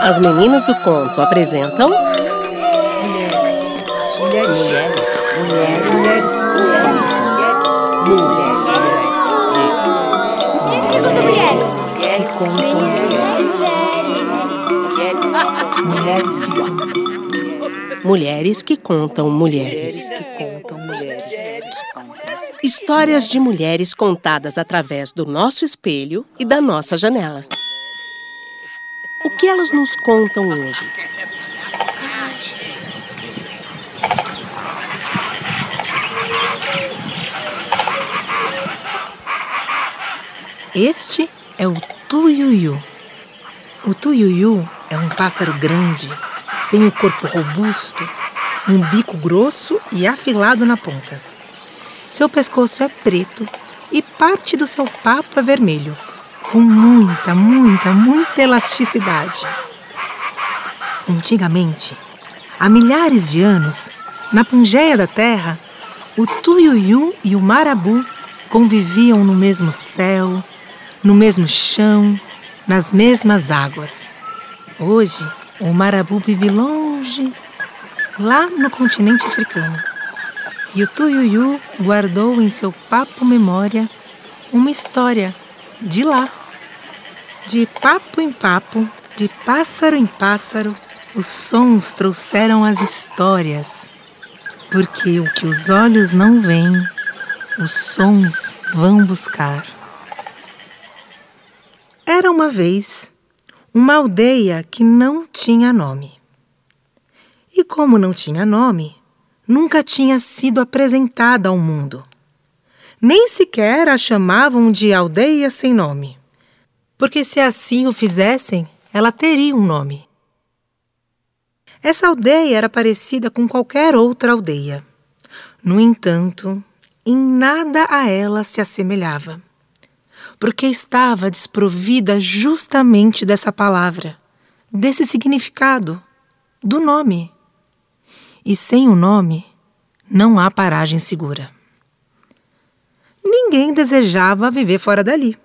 As meninas do conto apresentam. Mulheres. Mulheres. Mulheres. Mulheres. Que contam mulheres. Mulheres que contam mulheres. Mulheres que contam mulheres. Histórias de mulheres contadas através do nosso espelho e da nossa janela. O que elas nos contam hoje? Este é o tuiuiu. O tuiuiu é um pássaro grande, tem um corpo robusto, um bico grosso e afilado na ponta. Seu pescoço é preto e parte do seu papo é vermelho, com muita, muita, muita elasticidade. Antigamente, há milhares de anos, na Pangeia da Terra, o tuiuiu e o marabu conviviam no mesmo céu, no mesmo chão, nas mesmas águas. Hoje, o marabu vive longe, lá no continente africano. E o tuiuiu guardou em seu papo memória uma história de lá. De papo em papo, de pássaro em pássaro, os sons trouxeram as histórias. Porque o que os olhos não veem, os sons vão buscar. Era uma vez uma aldeia que não tinha nome. E como não tinha nome, nunca tinha sido apresentada ao mundo. Nem sequer a chamavam de aldeia sem nome. Porque se assim o fizessem, ela teria um nome. Essa aldeia era parecida com qualquer outra aldeia. No entanto, em nada a ela se assemelhava porque estava desprovida justamente dessa palavra, desse significado, do nome. E sem o nome, não há paragem segura. Ninguém desejava viver fora dali,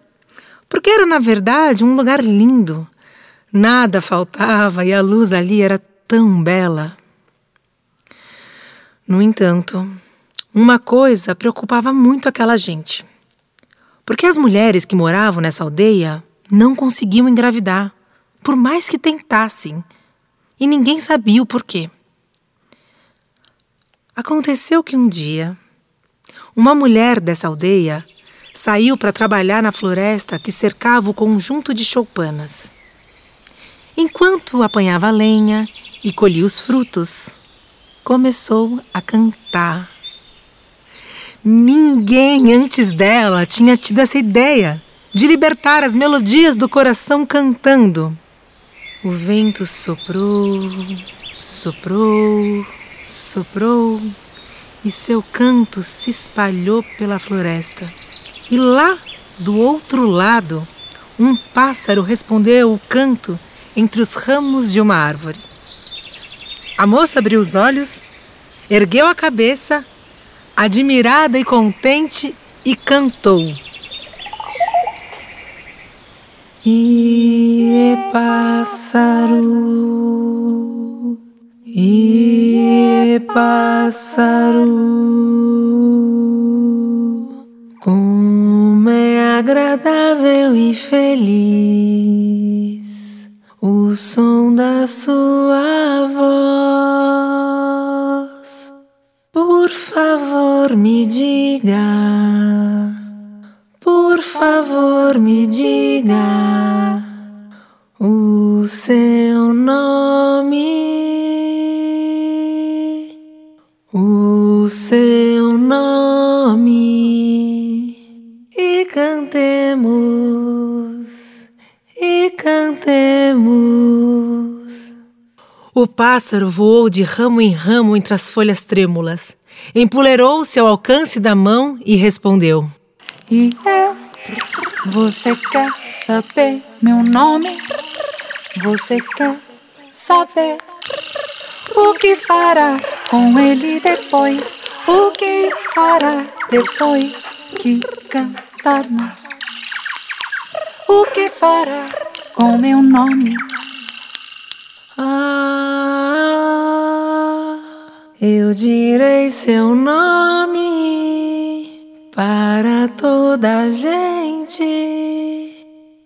porque era, na verdade, um lugar lindo. Nada faltava e a luz ali era tão bela. No entanto, uma coisa preocupava muito aquela gente porque as mulheres que moravam nessa aldeia não conseguiam engravidar, por mais que tentassem, e ninguém sabia o porquê. Aconteceu que um dia, uma mulher dessa aldeia saiu para trabalhar na floresta que cercava o conjunto de choupanas. Enquanto apanhava lenha e colhia os frutos, começou a cantar Ninguém antes dela tinha tido essa ideia de libertar as melodias do coração cantando. O vento soprou, soprou, soprou e seu canto se espalhou pela floresta. E lá, do outro lado, um pássaro respondeu o canto entre os ramos de uma árvore. A moça abriu os olhos, ergueu a cabeça admirada e contente, e cantou. E pássaro, e pássaro, como é agradável e feliz o som da sua voz. Por favor favor, me diga. Por favor, me diga o seu nome. O seu nome. E cantemos. E cantemos. O pássaro voou de ramo em ramo entre as folhas trêmulas empolerou-se ao alcance da mão e respondeu: E é, você quer saber meu nome? Você quer saber o que fará com ele depois? O que fará depois que cantarmos? O que fará com meu nome? Ah, eu direi seu nome para toda a gente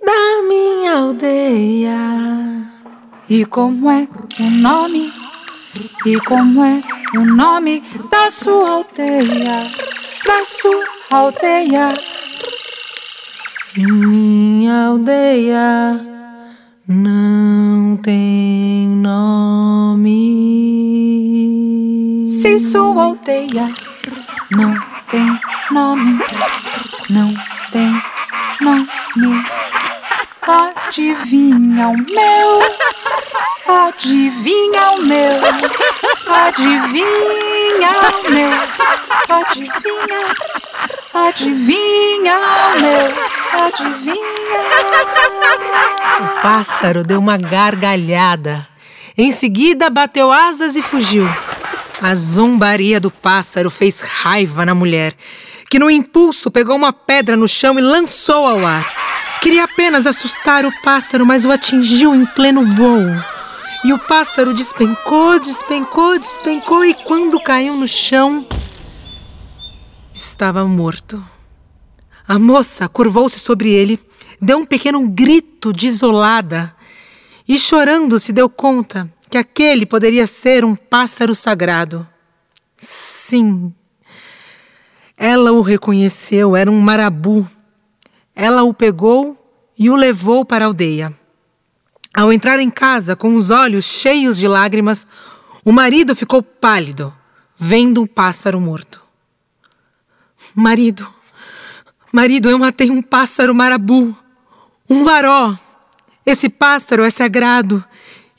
da minha aldeia. E como é o nome? E como é o nome da sua aldeia? Da sua aldeia? Minha aldeia não tem nome. Se sua aldeia não tem nome, não tem nome, adivinha o meu, adivinha o meu, adivinha o meu, adivinha, adivinha o meu, adivinha. O pássaro deu uma gargalhada. Em seguida, bateu asas e fugiu. A zombaria do pássaro fez raiva na mulher, que no impulso pegou uma pedra no chão e lançou ao ar. Queria apenas assustar o pássaro, mas o atingiu em pleno voo. E o pássaro despencou, despencou, despencou e quando caiu no chão, estava morto. A moça curvou-se sobre ele, deu um pequeno grito desolada e, chorando, se deu conta que aquele poderia ser um pássaro sagrado. Sim, ela o reconheceu, era um marabu. Ela o pegou e o levou para a aldeia. Ao entrar em casa com os olhos cheios de lágrimas, o marido ficou pálido, vendo um pássaro morto. Marido, marido, eu matei um pássaro marabu, um laró. Esse pássaro é sagrado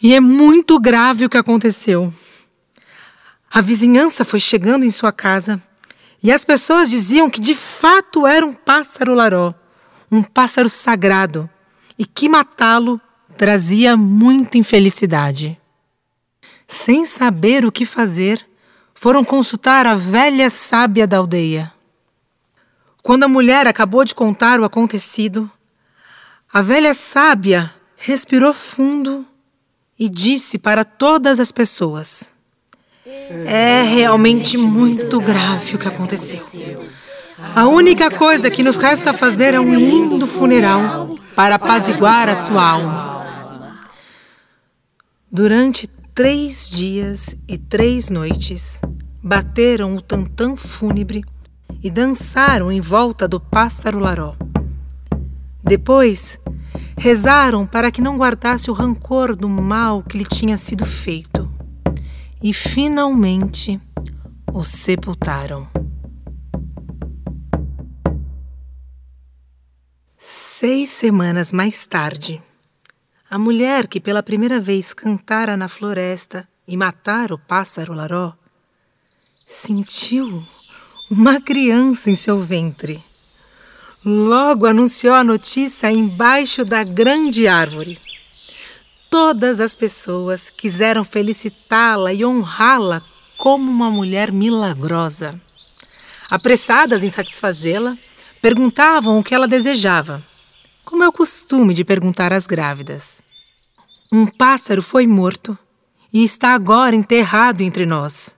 e é muito grave o que aconteceu. A vizinhança foi chegando em sua casa e as pessoas diziam que de fato era um pássaro laró, um pássaro sagrado, e que matá-lo trazia muita infelicidade. Sem saber o que fazer, foram consultar a velha sábia da aldeia. Quando a mulher acabou de contar o acontecido, a velha sábia respirou fundo e disse para todas as pessoas: É realmente muito grave o que aconteceu. A única coisa que nos resta fazer é um lindo funeral para apaziguar a sua alma. Durante três dias e três noites, bateram o tantã fúnebre e dançaram em volta do pássaro laró. Depois, rezaram para que não guardasse o rancor do mal que lhe tinha sido feito. E finalmente o sepultaram. Seis semanas mais tarde, a mulher que pela primeira vez cantara na floresta e matara o pássaro laró sentiu uma criança em seu ventre. Logo anunciou a notícia embaixo da grande árvore. Todas as pessoas quiseram felicitá-la e honrá-la como uma mulher milagrosa. Apressadas em satisfazê-la, perguntavam o que ela desejava, como é o costume de perguntar às grávidas. Um pássaro foi morto e está agora enterrado entre nós.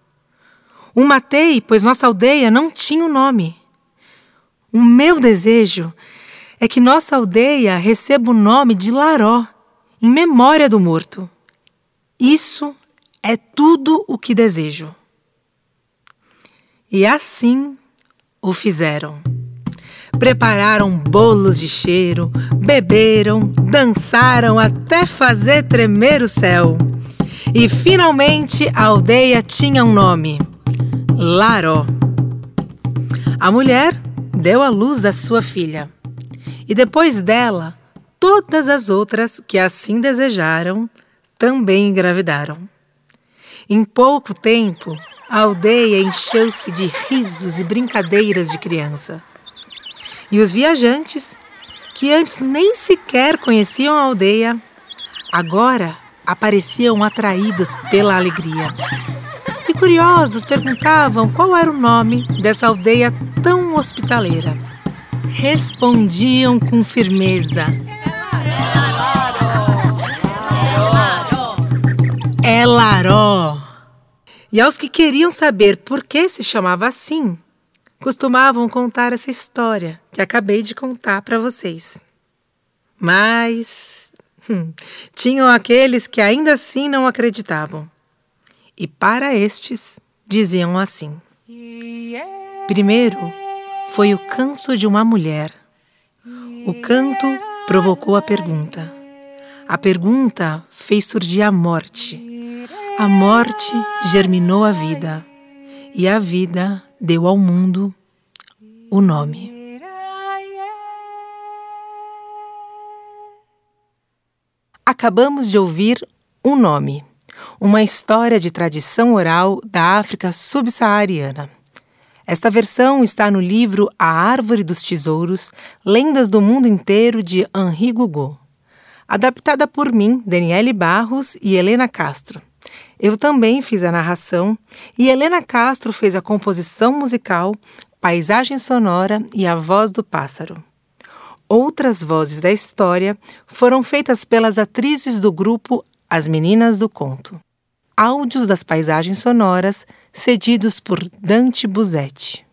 O matei, pois nossa aldeia não tinha o um nome. O meu desejo é que nossa aldeia receba o nome de Laró, em memória do morto. Isso é tudo o que desejo. E assim o fizeram. Prepararam bolos de cheiro, beberam, dançaram até fazer tremer o céu. E finalmente a aldeia tinha um nome: Laró. A mulher deu à luz a sua filha. E depois dela, todas as outras que assim desejaram também engravidaram. Em pouco tempo, a aldeia encheu-se de risos e brincadeiras de criança. E os viajantes, que antes nem sequer conheciam a aldeia, agora apareciam atraídos pela alegria. E curiosos perguntavam qual era o nome dessa aldeia tão hospitaleira. Respondiam com firmeza: É Laró. E aos que queriam saber por que se chamava assim, costumavam contar essa história que acabei de contar para vocês. Mas hum, tinham aqueles que ainda assim não acreditavam. E para estes diziam assim: Primeiro foi o canto de uma mulher. O canto provocou a pergunta. A pergunta fez surgir a morte. A morte germinou a vida. E a vida deu ao mundo o nome. Acabamos de ouvir um nome uma história de tradição oral da África subsaariana. Esta versão está no livro A Árvore dos Tesouros Lendas do Mundo Inteiro de Henri Gugot, adaptada por mim, Daniele Barros e Helena Castro. Eu também fiz a narração e Helena Castro fez a composição musical, paisagem sonora e a voz do pássaro. Outras vozes da história foram feitas pelas atrizes do grupo as Meninas do Conto. Áudios das paisagens sonoras cedidos por Dante Buzetti.